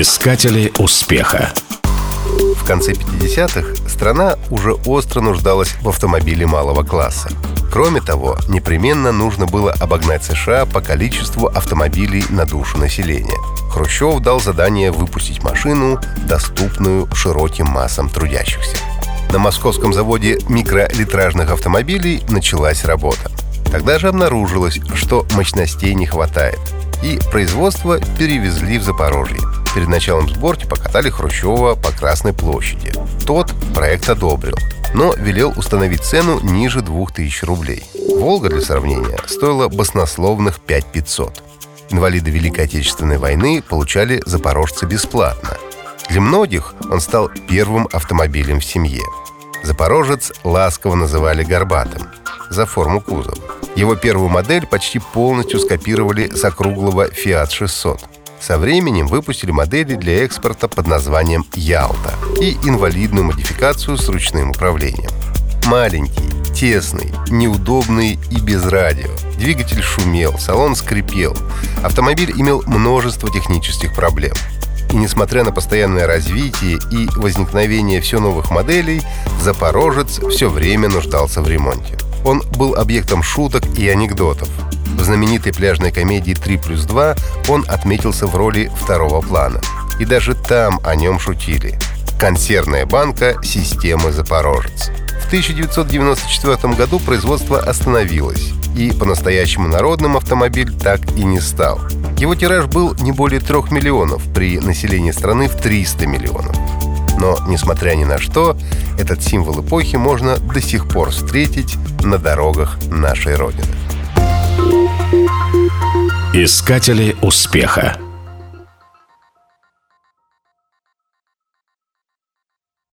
Искатели успеха. В конце 50-х страна уже остро нуждалась в автомобиле малого класса. Кроме того, непременно нужно было обогнать США по количеству автомобилей на душу населения. Хрущев дал задание выпустить машину, доступную широким массам трудящихся. На московском заводе микролитражных автомобилей началась работа. Тогда же обнаружилось, что мощностей не хватает, и производство перевезли в Запорожье – перед началом сборки покатали Хрущева по Красной площади. Тот проект одобрил, но велел установить цену ниже 2000 рублей. «Волга», для сравнения, стоила баснословных 5500. Инвалиды Великой Отечественной войны получали запорожцы бесплатно. Для многих он стал первым автомобилем в семье. Запорожец ласково называли «горбатым» за форму кузова. Его первую модель почти полностью скопировали с округлого Fiat 600. Со временем выпустили модели для экспорта под названием «Ялта» и инвалидную модификацию с ручным управлением. Маленький, тесный, неудобный и без радио. Двигатель шумел, салон скрипел. Автомобиль имел множество технических проблем. И несмотря на постоянное развитие и возникновение все новых моделей, «Запорожец» все время нуждался в ремонте. Он был объектом шуток и анекдотов. В знаменитой пляжной комедии «3 плюс 2» он отметился в роли второго плана. И даже там о нем шутили. Консервная банка системы «Запорожец». В 1994 году производство остановилось, и по-настоящему народным автомобиль так и не стал. Его тираж был не более трех миллионов при населении страны в 300 миллионов. Но, несмотря ни на что, этот символ эпохи можно до сих пор встретить на дорогах нашей Родины. Искатели успеха.